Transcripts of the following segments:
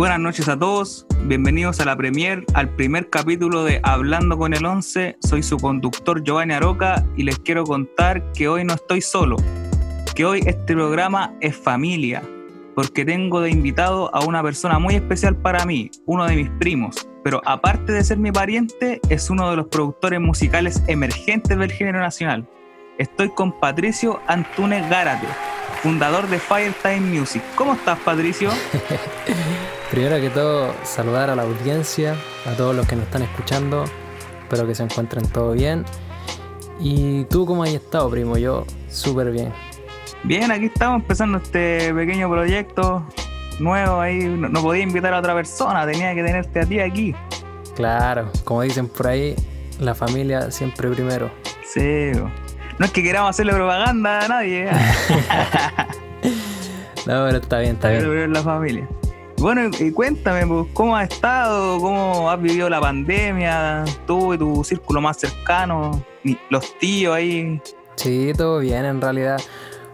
Buenas noches a todos, bienvenidos a la premier, al primer capítulo de Hablando con el 11. Soy su conductor Giovanni Aroca y les quiero contar que hoy no estoy solo, que hoy este programa es familia, porque tengo de invitado a una persona muy especial para mí, uno de mis primos, pero aparte de ser mi pariente, es uno de los productores musicales emergentes del género nacional. Estoy con Patricio Antunes Gárate, fundador de Firetime Music. ¿Cómo estás, Patricio? Primero que todo, saludar a la audiencia, a todos los que nos están escuchando. Espero que se encuentren todo bien. ¿Y tú cómo has estado, primo? Yo súper bien. Bien, aquí estamos empezando este pequeño proyecto nuevo ahí. No, podía invitar a otra persona, tenía que tenerte a ti aquí. Claro, como dicen por ahí, la familia siempre primero. Sí, no es que queramos hacerle propaganda a nadie. ¿eh? no, pero está bien, está bien. Pero la familia. Bueno, y cuéntame, pues, ¿cómo has estado? ¿Cómo has vivido la pandemia? Tú y tu círculo más cercano, los tíos ahí. Sí, todo bien en realidad.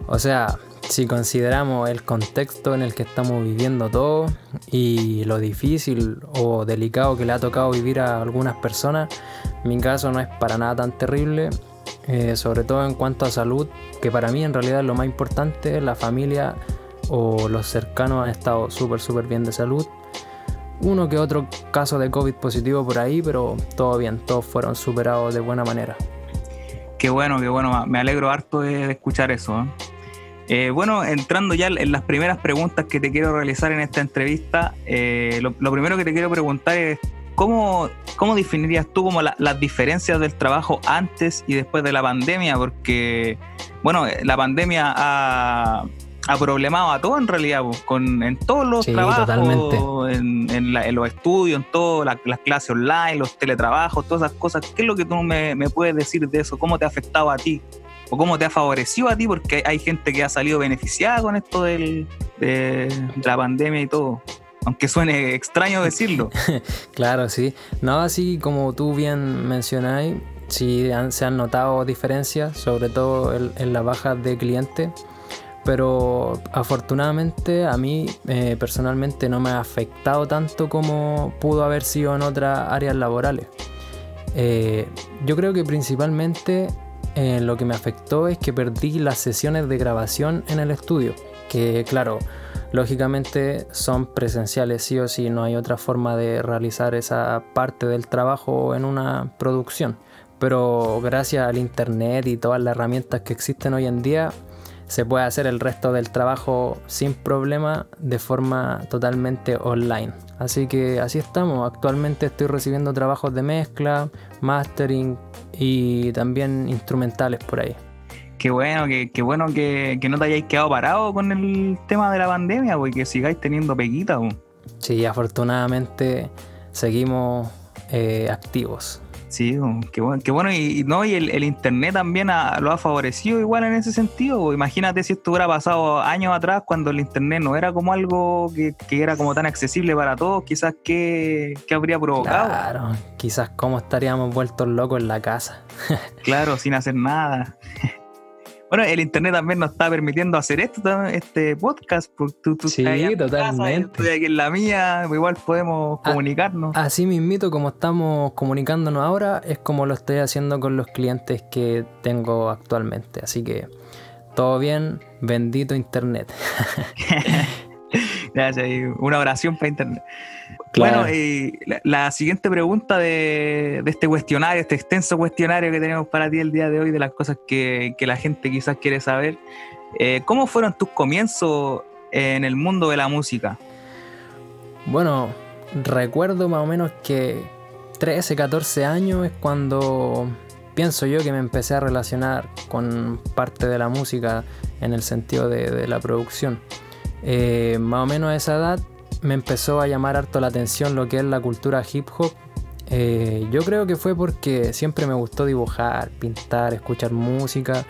O sea, si consideramos el contexto en el que estamos viviendo todo y lo difícil o delicado que le ha tocado vivir a algunas personas, mi caso no es para nada tan terrible, eh, sobre todo en cuanto a salud, que para mí en realidad lo más importante, la familia o los cercanos han estado súper, súper bien de salud. Uno que otro caso de COVID positivo por ahí, pero todo bien, todos fueron superados de buena manera. Qué bueno, qué bueno, me alegro harto de, escuchar eso. ¿eh? Eh, bueno, entrando ya en las primeras preguntas que te quiero realizar en esta entrevista, eh, lo, primero que te quiero preguntar es, ¿cómo, cómo definirías tú como las diferencias del trabajo antes y después de la pandemia? Porque, bueno, la pandemia ha ha problemado a todo en realidad, con, en todos los trabajos, en, en, los estudios, en todas las clases online, los teletrabajos, todas esas cosas. ¿Qué es lo que tú me, me, puedes decir de eso? ¿Cómo te ha afectado a ti? ¿O cómo te ha favorecido a ti? Porque hay gente que ha salido beneficiada con esto del, de, la pandemia y todo aunque suene extraño decirlo. claro, sí. No, así como tú bien mencionáis, sí se han notado diferencias, sobre todo en, en la baja de clientes pero afortunadamente a mí eh, personalmente no me ha afectado tanto como pudo haber sido en otras áreas laborales. Eh, yo creo que principalmente eh, lo que me afectó es que perdí las sesiones de grabación en el estudio, que claro, lógicamente son presenciales sí o sí, no hay otra forma de realizar esa parte del trabajo en una producción. Pero gracias al internet y todas las herramientas que existen hoy en día, se puede hacer el resto del trabajo sin problema de forma totalmente online. Así que así estamos. Actualmente estoy recibiendo trabajos de mezcla, mastering y también instrumentales por ahí. Qué bueno, qué, bueno que, no te hayáis quedado parado con el tema de la pandemia, porque que sigáis teniendo peguita. Sí, afortunadamente seguimos eh, activos. Sí, qué bueno, qué bueno. Y, no, y el, internet también lo ha favorecido igual en ese sentido. Imagínate si esto hubiera pasado años atrás cuando el internet no era como algo que, era como tan accesible para todos, quizás qué, qué habría provocado. Claro, quizás cómo estaríamos vueltos locos en la casa. claro, sin hacer nada. Bueno, el internet también nos está permitiendo hacer esto, este podcast. Tú, sí, totalmente. estoy aquí en la mía, igual podemos comunicarnos. así mismito, como estamos comunicándonos ahora, es como lo estoy haciendo con los clientes que tengo actualmente. Así que todo bien, bendito internet. Gracias, una oración para internet. Bueno, y la, siguiente pregunta de, este cuestionario, este extenso cuestionario que tenemos para ti el día de hoy, de las cosas que, la gente quizás quiere saber, eh, ¿cómo fueron tus comienzos en el mundo de la música? Bueno, recuerdo más o menos que 13, 14 años es cuando pienso yo que me empecé a relacionar con parte de la música en el sentido de, la producción. Eh, más o menos a esa edad me empezó a llamar harto la atención lo que es la cultura hip hop. Eh, yo creo que fue porque siempre me gustó dibujar, pintar, escuchar música,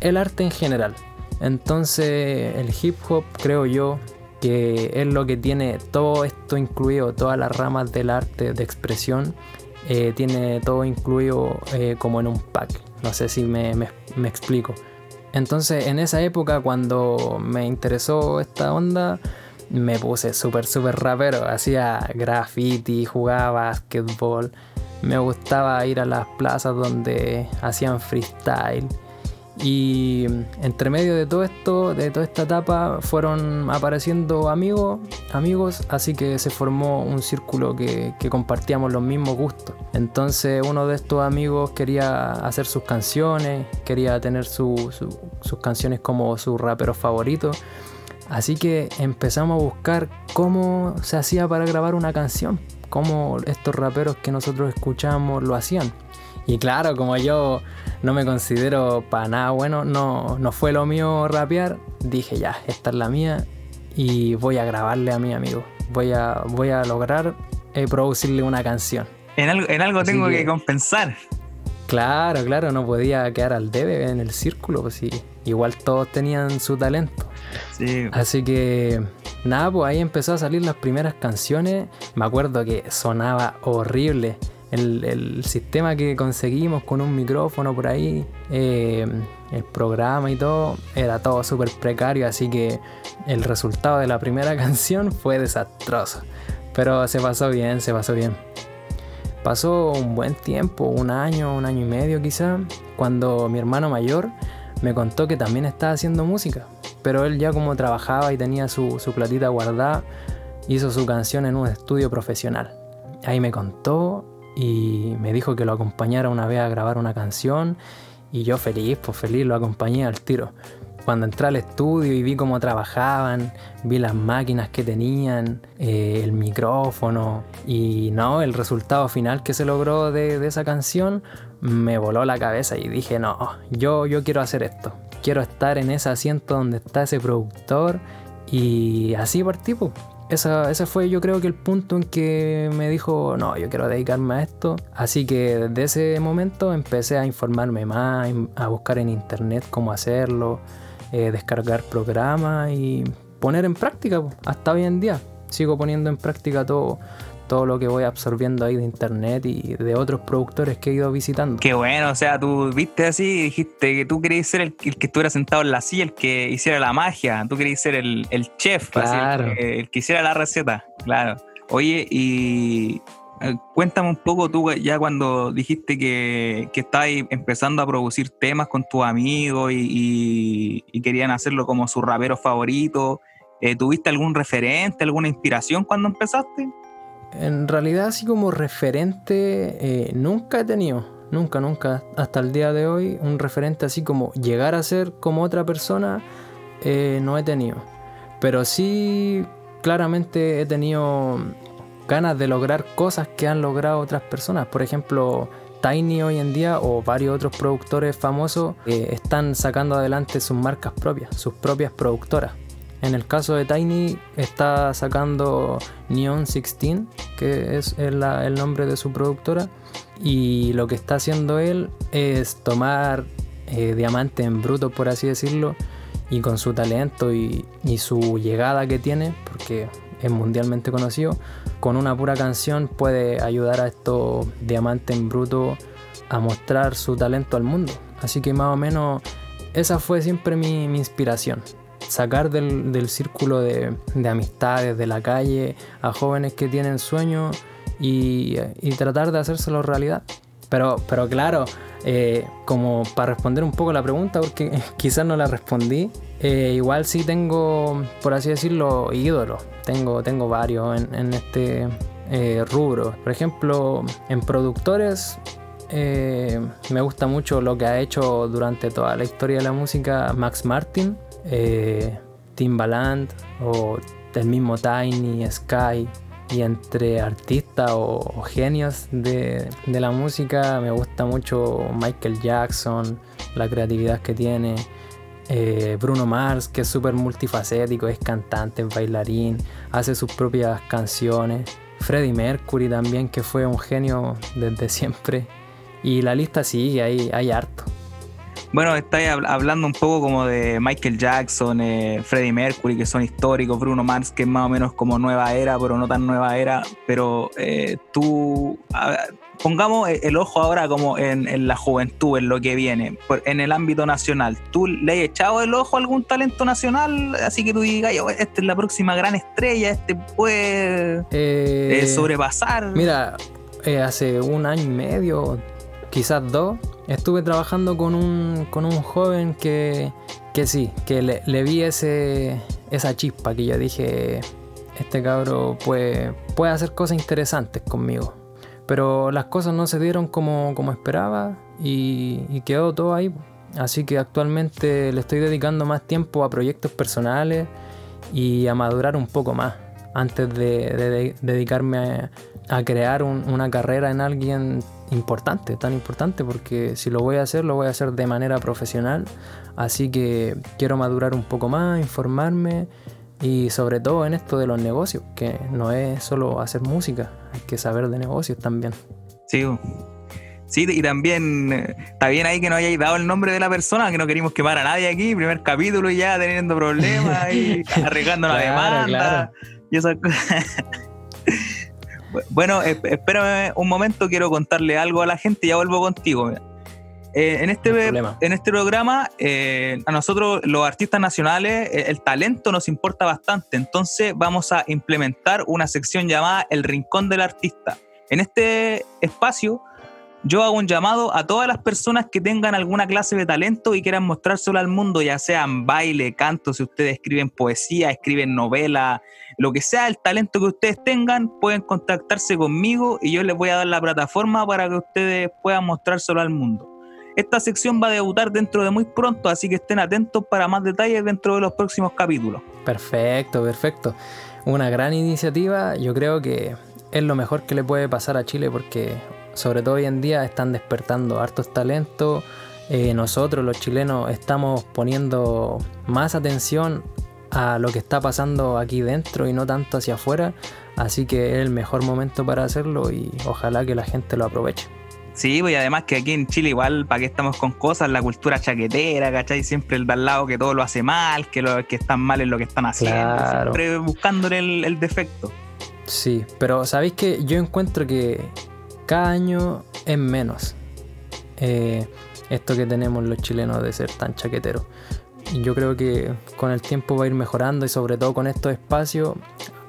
el arte en general. Entonces el hip hop creo yo que es lo que tiene todo esto incluido, todas las ramas del arte de expresión, eh, tiene todo incluido eh, como en un pack. No sé si me, me explico. Entonces en esa época cuando me interesó esta onda, me puse súper, súper rapero. Hacía graffiti, jugaba basketball. Me gustaba ir a las plazas donde hacían freestyle. Y entre medio de todo esto, de toda esta etapa, fueron apareciendo amigos, amigos, así que se formó un círculo que, compartíamos los mismos gustos. Entonces uno de estos amigos quería hacer sus canciones, quería tener sus canciones como su rapero favorito. Así que empezamos a buscar cómo se hacía para grabar una canción, cómo estos raperos que nosotros escuchamos lo hacían. Y claro, como yo no me considero para nada bueno, no, no fue lo mío rapear, dije ya, esta es la mía y voy a grabarle a mi amigo. Voy a, voy a lograr eh, producirle una canción. En algo, en algo tengo que, compensar. Claro, claro, no podía quedar al debe en el círculo, pues sí. Igual todos tenían su talento. Sí. Así que nada, pues ahí empezó a salir las primeras canciones. Me acuerdo que sonaba horrible el, sistema que conseguimos con un micrófono por ahí, eh, el programa y todo, era todo súper precario, así que el resultado de la primera canción fue desastroso. Pero se pasó bien, se pasó bien. Pasó un buen tiempo, un año, un año y medio quizá, cuando mi hermano mayor me contó que también estaba haciendo música. Pero él ya como trabajaba y tenía su, su platita guardada, hizo su canción en un estudio profesional. Ahí me contó y me dijo que lo acompañara una vez a grabar una canción y yo feliz, pues feliz, lo acompañé al tiro. Cuando entré al estudio y vi cómo trabajaban, vi las máquinas que tenían, eh, el micrófono y no, el resultado final que se logró de, esa canción me voló la cabeza y dije, no, yo, yo quiero hacer esto. Quiero estar en ese asiento donde está ese productor y así partí. Pues ese fue yo creo que el punto en que me dijo, no, yo quiero dedicarme a esto. Así que desde ese momento empecé a informarme más, a buscar en internet cómo hacerlo, eh, descargar programas y poner en práctica hasta hoy en día. Sigo poniendo en práctica todo, todo lo que voy absorbiendo ahí de internet y de otros productores que he ido visitando. Qué bueno, o sea, tú viste así y dijiste que tú querías ser el, que estuviera sentado en la silla, el que hiciera la magia, tú querías ser el, chef, el, que, hiciera la receta, claro. Oye, y cuéntame un poco tú ya cuando dijiste que, que estabas empezando a producir temas con tus amigos y, querían hacerlo como su rapero favorito. Eh, ¿Tuviste algún referente, alguna inspiración cuando empezaste? En realidad así como referente eh, nunca he tenido, nunca, nunca, hasta el día de hoy, un referente así como llegar a ser como otra persona, eh, no he tenido. Pero sí, claramente he tenido ganas de lograr cosas que han logrado otras personas. Por ejemplo, Tiny hoy en día o varios otros productores famosos eh, están sacando adelante sus marcas propias, sus propias productoras. En el caso de Tiny está sacando Neon 16, que es el, nombre de su productora, y lo que está haciendo él es tomar eh, diamante en bruto, por así decirlo, y con su talento y, su llegada que tiene, porque es mundialmente conocido, con una pura canción puede ayudar a estos diamantes en bruto a mostrar su talento al mundo. Así que más o menos esa fue siempre mi inspiración sacar del, círculo de, amistades de la calle a jóvenes que tienen sueños y, tratar de hacérselo realidad. Pero, pero claro, eh, como para responder un poco la pregunta, porque quizás no la respondí, eh, igual sí tengo, por así decirlo, ídolos. Tengo, tengo varios en, este eh, rubro. Por ejemplo, en productores me gusta mucho lo que ha hecho durante toda la historia de la música Max Martin eh, Timbaland o del mismo Tiny, Sky. Y entre artistas o, genios de, la música me gusta mucho Michael Jackson, la creatividad que tiene. Eh, Bruno Mars, que es súper multifacético, es cantante, es bailarín, hace sus propias canciones. Freddie Mercury también, que fue un genio desde siempre. Y la lista sigue, hay, hay harto. Bueno, estáis hablando un poco como de Michael Jackson, eh, Freddie Mercury, que son históricos, Bruno Mars, que es más o menos como nueva era, pero no tan nueva era. Pero eh, tú, pongamos el ojo ahora como en, la juventud, en lo que viene, en el ámbito nacional. ¿Tú le has echado el ojo a algún talento nacional? Así que tú digas, esta es la próxima gran estrella, este puede eh, sobrepasar. Mira, eh, hace un año y medio, quizás dos, estuve trabajando con un, con un joven que, que sí, que le, le vi ese, esa chispa que yo dije, este cabro puede, puede hacer cosas interesantes conmigo. Pero las cosas no se dieron como, como esperaba y, quedó todo ahí. Así que actualmente le estoy dedicando más tiempo a proyectos personales y a madurar un poco más antes de, dedicarme a, crear una carrera en alguien importante, tan importante, porque si lo voy a hacer, lo voy a hacer de manera profesional. Así que quiero madurar un poco más, informarme y sobre todo en esto de los negocios, que no es solo hacer música, hay que saber de negocios también. Sí, sí y también eh, está bien ahí que no hayáis dado el nombre de la persona, que no queríamos quemar a nadie aquí, primer capítulo y ya teniendo problemas y arriesgando la demanda y esas cosas. bueno, espérame un momento, quiero contarle algo a la gente y ya vuelvo contigo. Eh, en, este, en este programa, eh, a nosotros los artistas nacionales, eh, el talento nos importa bastante, entonces vamos a implementar una sección llamada El Rincón del Artista. En este espacio, yo hago un llamado a todas las personas que tengan alguna clase de talento y quieran mostrárselo al mundo, ya sean baile, canto, si ustedes escriben poesía, escriben novela, lo que sea el talento que ustedes tengan, pueden contactarse conmigo y yo les voy a dar la plataforma para que ustedes puedan mostrárselo al mundo. Esta sección va a debutar dentro de muy pronto, así que estén atentos para más detalles dentro de los próximos capítulos. Perfecto, perfecto. Una gran iniciativa, yo creo que es lo mejor que le puede pasar a Chile porque sobre todo hoy en día están despertando hartos talentos. Eh, nosotros los chilenos estamos poniendo más atención a lo que está pasando aquí dentro y no tanto hacia afuera. Así que es el mejor momento para hacerlo y ojalá que la gente lo aproveche. Sí, pues y además que aquí en Chile igual, ¿para qué estamos con cosas? La cultura chaquetera, ¿cachai? Siempre el de al lado que todo lo hace mal, que lo que están mal en lo que están haciendo, siempre buscándole el, defecto. Sí, pero ¿sabéis que yo encuentro que cada año es menos eh, esto que tenemos los chilenos de ser tan chaqueteros? Y yo creo que con el tiempo va a ir mejorando y sobre todo con estos espacios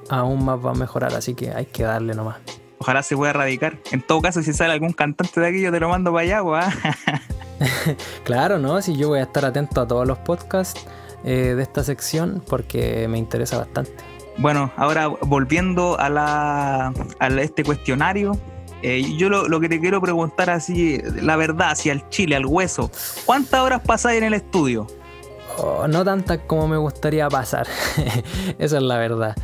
aún más va a mejorar, así que hay que darle nomás. Ojalá se pueda erradicar. En todo caso, si sale algún cantante de aquí, yo te lo mando para allá, ¿ah? claro, ¿no? Si yo voy a estar atento a todos los podcasts eh, de esta sección porque me interesa bastante. Bueno, ahora volviendo a, la, este cuestionario, eh, yo lo, que te quiero preguntar así, la verdad, hacia el chile, al hueso, ¿cuántas horas pasáis en el estudio? Oh, no tantas como me gustaría pasar, esa es la verdad.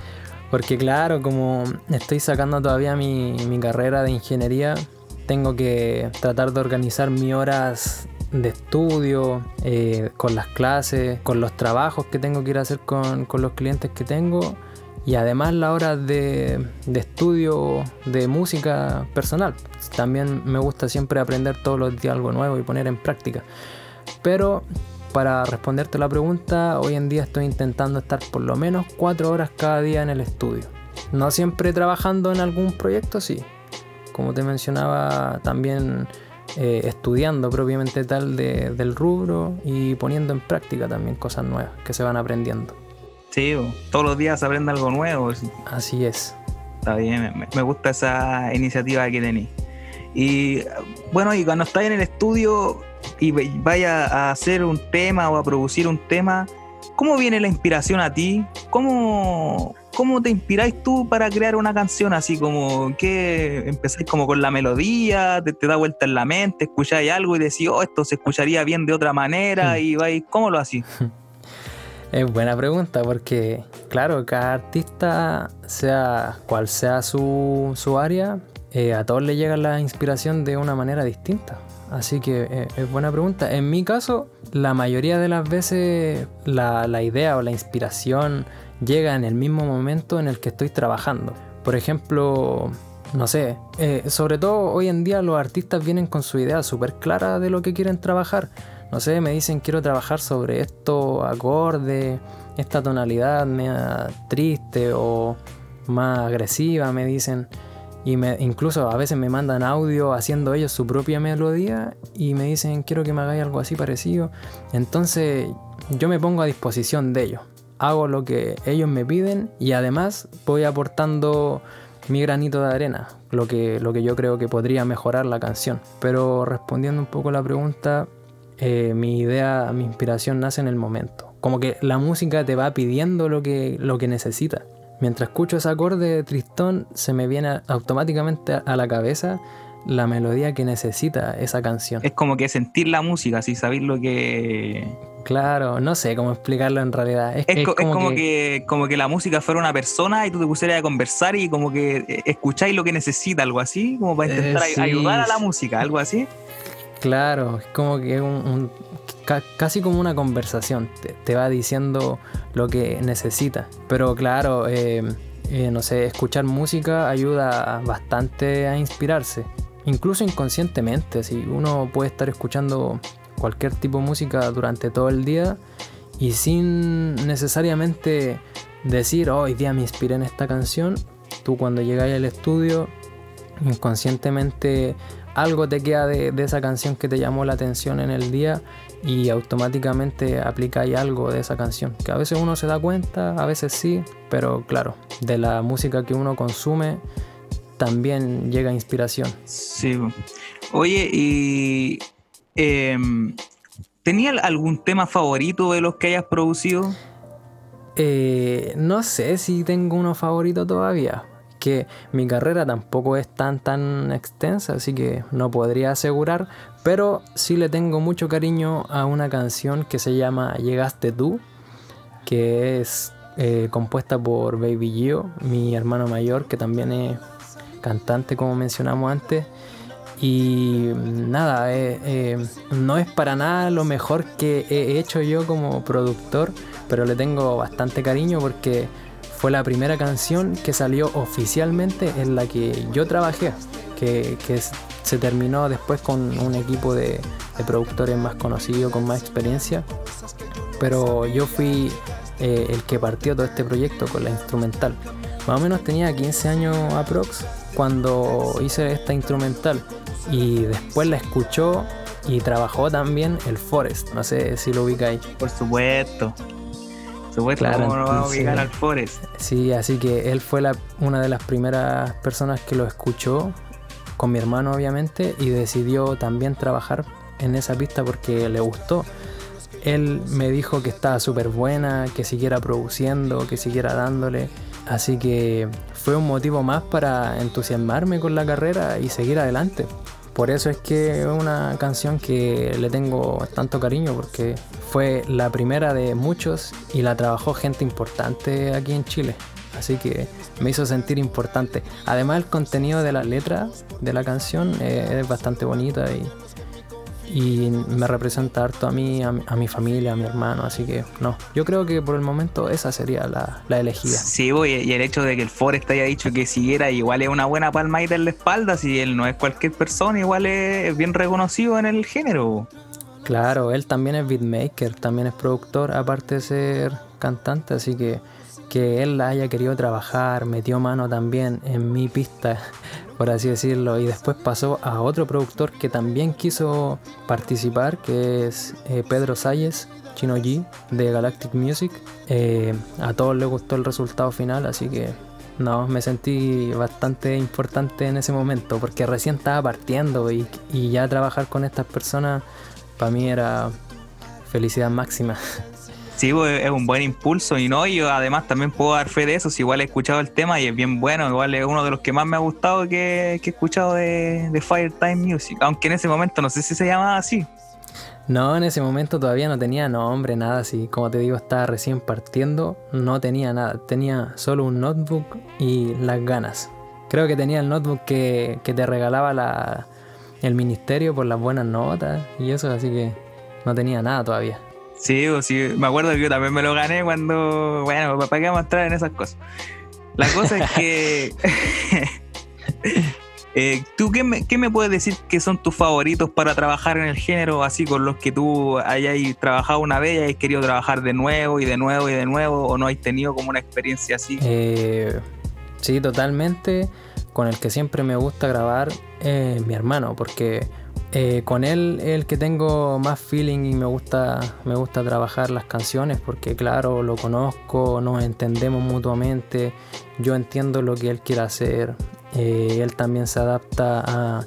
Porque claro, como estoy sacando todavía mi, carrera de ingeniería, tengo que tratar de organizar mis horas de estudio, eh, con las clases, con los trabajos que tengo que ir a hacer con, los clientes que tengo y además las horas de, de, estudio de música personal. También me gusta siempre aprender todos los días algo nuevo y poner en práctica. Pero para responderte la pregunta, hoy en día estoy intentando estar por lo menos cuatro horas cada día en el estudio. No siempre trabajando en algún proyecto, sí. Como te mencionaba, también eh, estudiando propiamente tal del rubro y poniendo en práctica también cosas nuevas que se van aprendiendo. Sí, todos los días se aprende algo nuevo. Así es. Está bien, me gusta esa iniciativa que tenéis. Y bueno, y cuando estás en el estudio, y vaya a hacer un tema o a producir un tema, ¿cómo viene la inspiración a ti? ¿Cómo, cómo te inspiráis tú para crear una canción así como que empezáis como con la melodía, te, da vuelta en la mente, escucháis algo y decís, oh, esto se escucharía bien de otra manera hmm. y vais, ¿cómo lo hacís? Es buena pregunta porque, claro, cada artista, sea cual sea su, su área, eh, a todos le llega la inspiración de una manera distinta. Así que eh, es buena pregunta. En mi caso, la mayoría de las veces la, idea o la inspiración llega en el mismo momento en el que estoy trabajando. Por ejemplo, no sé, eh, sobre todo hoy en día los artistas vienen con su idea súper clara de lo que quieren trabajar. No sé, me dicen quiero trabajar sobre esto acorde, esta tonalidad media triste o más agresiva, me dicen. y me, incluso a veces me mandan audio haciendo ellos su propia melodía y me dicen quiero que me hagáis algo así parecido. Entonces yo me pongo a disposición de ellos. Hago lo que ellos me piden y además voy aportando mi granito de arena, lo que, lo que yo creo que podría mejorar la canción. Pero respondiendo un poco a la pregunta, eh, mi idea, mi inspiración nace en el momento. Como que la música te va pidiendo lo que, lo que necesita. Mientras escucho ese acorde de Tristón, se me viene automáticamente a la cabeza la melodía que necesita esa canción. Es como que sentir la música, así saber lo que. Claro, no sé cómo explicarlo en realidad. Es, como, que... como que la música fuera una persona y tú te pusieras a conversar y como que eh, escucháis lo que necesita, algo así, como para intentar eh, ayudar a la música, algo así. Claro, es como que un, casi como una conversación, te, va diciendo lo que necesita. Pero claro, eh, eh, no sé, escuchar música ayuda bastante a inspirarse, incluso inconscientemente. Si uno puede estar escuchando cualquier tipo de música durante todo el día y sin necesariamente decir, oh, hoy día me inspiré en esta canción, tú cuando llegáis al estudio inconscientemente algo te queda de, esa canción que te llamó la atención en el día y automáticamente aplicáis algo de esa canción. Que a veces uno se da cuenta, a veces sí, pero claro, de la música que uno consume también llega inspiración. Sí. Oye, y eh, ¿tenía algún tema favorito de los que hayas producido? Eh, no sé si tengo uno favorito todavía mi carrera tampoco es tan tan extensa, así que no podría asegurar, pero sí le tengo mucho cariño a una canción que se llama Llegaste tú, que es eh, compuesta por Baby Gio, mi hermano mayor, que también es cantante como mencionamos antes. Y nada, eh, eh, no es para nada lo mejor que he hecho yo como productor, pero le tengo bastante cariño porque fue la primera canción que salió oficialmente en la que yo trabajé, que, se terminó después con un equipo de, productores más conocidos, con más experiencia. Pero yo fui eh, el que partió todo este proyecto con la instrumental. Más o menos tenía 15 años aprox cuando hice esta instrumental y después la escuchó y trabajó también el Forest. No sé si lo ubicáis. Por supuesto claro, ¿cómo vamos a ubicar al Forest? Sí, así que él fue la, una de las primeras personas que lo escuchó, con mi hermano obviamente, y decidió también trabajar en esa pista porque le gustó. Él me dijo que estaba súper buena, que siguiera produciendo, que siguiera dándole. Así que fue un motivo más para entusiasmarme con la carrera y seguir adelante. Por eso es que es una canción que le tengo tanto cariño porque fue la primera de muchos y la trabajó gente importante aquí en Chile. Así que me hizo sentir importante. Además el contenido de la letra de la canción es bastante bonita y y me representa harto a mí, a, mi familia, a mi hermano, así que no, yo creo que por el momento esa sería la, elegida. Sí, y el hecho de que el Forest haya dicho que siguiera igual es una buena palmadita en la espalda, si él no es cualquier persona, igual es bien reconocido en el género. Claro, él también es beatmaker, también es productor, aparte de ser cantante, así que que él la haya querido trabajar, metió mano también en mi pista por así decirlo, y después pasó a otro productor que también quiso participar, que es eh, Pedro Salles, Chino G, de Galactic Music. Eh, a todos les gustó el resultado final, así que no, me sentí bastante importante en ese momento, porque recién estaba partiendo y, y ya trabajar con estas personas para mí era felicidad máxima. Sí, pues, es un buen impulso y no, yo además también puedo dar fe de eso, si igual he escuchado el tema y es bien bueno, igual es uno de los que más me ha gustado que, he escuchado de, de Firetime Music, aunque en ese momento no sé si se llamaba así. No, en ese momento todavía no tenía nombre, nada así. Como te digo, estaba recién partiendo, no tenía nada. Tenía solo un notebook y las ganas. Creo que tenía el notebook que, que te regalaba la, el ministerio por las buenas notas y eso, así que no tenía nada todavía. Sí, o sí, me acuerdo que yo también me lo gané cuando, bueno, ¿para qué vamos a entrar en esas cosas? La cosa es que, eh, ¿tú qué me, qué me, puedes decir que son tus favoritos para trabajar en el género, así con los que tú hayas trabajado una vez y hayas querido trabajar de nuevo y de nuevo y de nuevo, o no hayas tenido como una experiencia así? Eh, sí, totalmente. con el que siempre me gusta grabar es mi hermano, porque eh, con él el que tengo más feeling y me gusta, me gusta trabajar las canciones porque claro, lo conozco, nos entendemos mutuamente, yo entiendo lo que él quiere hacer, eh, él también se adapta a,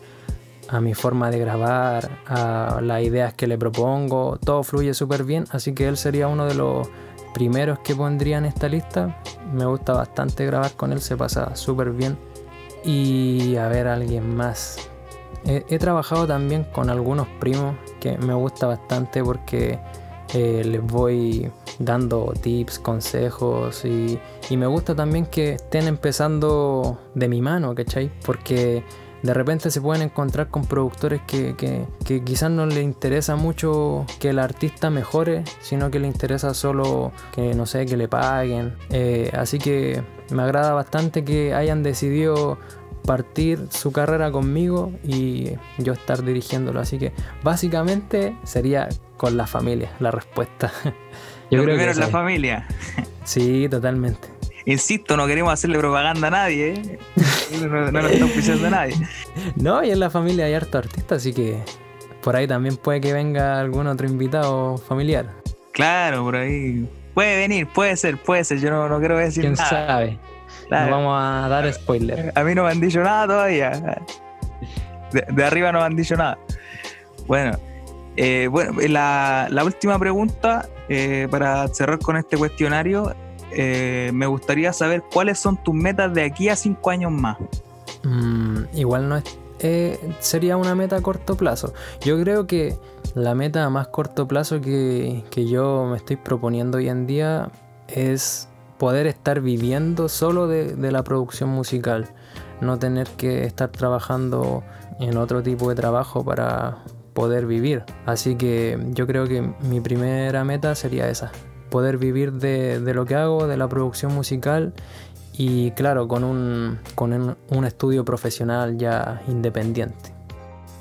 a, mi forma de grabar, a las ideas que le propongo, todo fluye súper bien, así que él sería uno de los primeros que pondría en esta lista. Me gusta bastante grabar con él, se pasa súper bien. Y a ver, alguien más He, trabajado también con algunos primos que me gusta bastante porque eh, les voy dando tips, consejos y, me gusta también que estén empezando de mi mano, ¿cachai? Porque de repente se pueden encontrar con productores que, quizás no les interesa mucho que el artista mejore, sino que le interesa solo que, no sé, que le paguen. Eh, así que me agrada bastante que hayan decidido partir su carrera conmigo y yo estar dirigiéndolo. Así que básicamente sería con la familia la respuesta. Yo creo primero que es la familia. Sí, totalmente. Insisto, no queremos hacerle propaganda a nadie. ¿eh? No, no, está oficiando a nadie. No, y en la familia hay harto artista, así que por ahí también puede que venga algún otro invitado familiar. Claro, por ahí. Puede venir, puede ser, puede ser. Yo no, no quiero decir ¿Quién nada. sabe? No vamos a dar spoiler. A mí no me han dicho nada todavía. De, arriba no me han dicho nada. Bueno, eh, bueno la, última pregunta eh, para cerrar con este cuestionario. Eh, me gustaría saber cuáles son tus metas de aquí a cinco años más. Mm, igual no es, sería una meta a corto plazo. Yo creo que la meta a más corto plazo que, que yo me estoy proponiendo hoy en día es poder estar viviendo solo de, la producción musical, no tener que estar trabajando en otro tipo de trabajo para poder vivir. Así que yo creo que mi primera meta sería esa, poder vivir de, lo que hago, de la producción musical y claro, con un, con un estudio profesional ya independiente.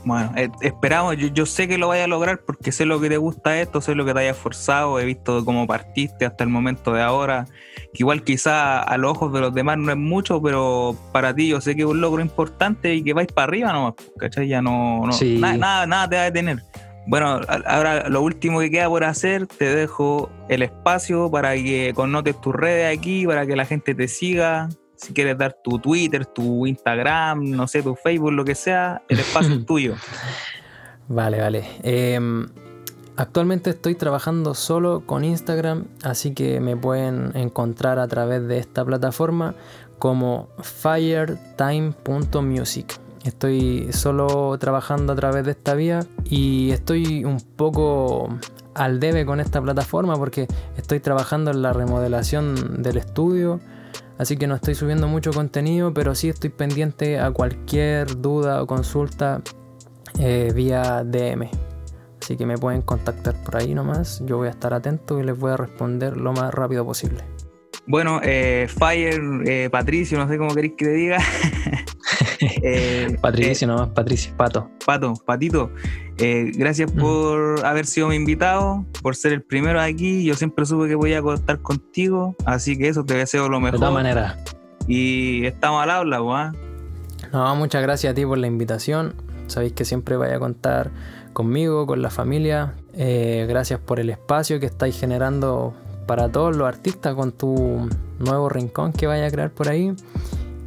Bueno, eh, esperamos, yo, sé que lo vaya a lograr porque sé lo que te gusta esto, sé lo que te haya esforzado, he visto cómo partiste hasta el momento de ahora, que igual quizá a los ojos de los demás no es mucho, pero para ti yo sé que es un logro importante y que vais para arriba nomás, ¿cachai? Ya no, nada, nada te va a detener. Bueno, ahora lo último que queda por hacer, te dejo el espacio para que connotes tus redes aquí, para que la gente te siga, si quieres dar tu Twitter, tu Instagram, no sé, tu Facebook, lo que sea, el espacio es tuyo. Vale, vale. Em, actualmente estoy trabajando solo con Instagram, así que me pueden encontrar a través de esta plataforma como firetime.music. Estoy solo trabajando a través de esta vía y estoy un poco al debe con esta plataforma porque estoy trabajando en la remodelación del estudio Así que no estoy subiendo mucho contenido, pero sí estoy pendiente a cualquier duda o consulta eh, vía DM. Así que me pueden contactar por ahí nomás. Yo voy a estar atento y les voy a responder lo más rápido posible. Bueno, eh, Fire, eh, Patricio, no sé cómo queréis que te diga. Eh, Patricio, eh, nomás, Patricio, Pato. Pato, Patito. gracias mm. por haber sido mi invitado, por ser el primero aquí. Yo siempre supe que voy a contar contigo, así que eso te deseo lo mejor. De todas maneras. Y estamos al habla, ¿ah? No, muchas gracias a ti por la invitación. Sabéis que siempre vaya a contar conmigo, con la familia. gracias por el espacio que estáis generando para todos los artistas con tu nuevo rincón que vaya a crear por ahí.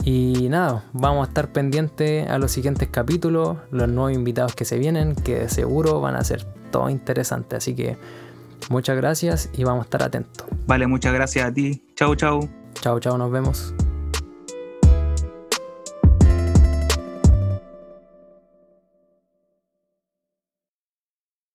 Y nada, vamos a estar pendientes a los siguientes capítulos, los nuevos invitados que se vienen, que seguro van a ser todo interesantes. Así que muchas gracias y vamos a estar atentos. Vale, muchas gracias a ti. Chau, chau. Chau, chau, nos vemos.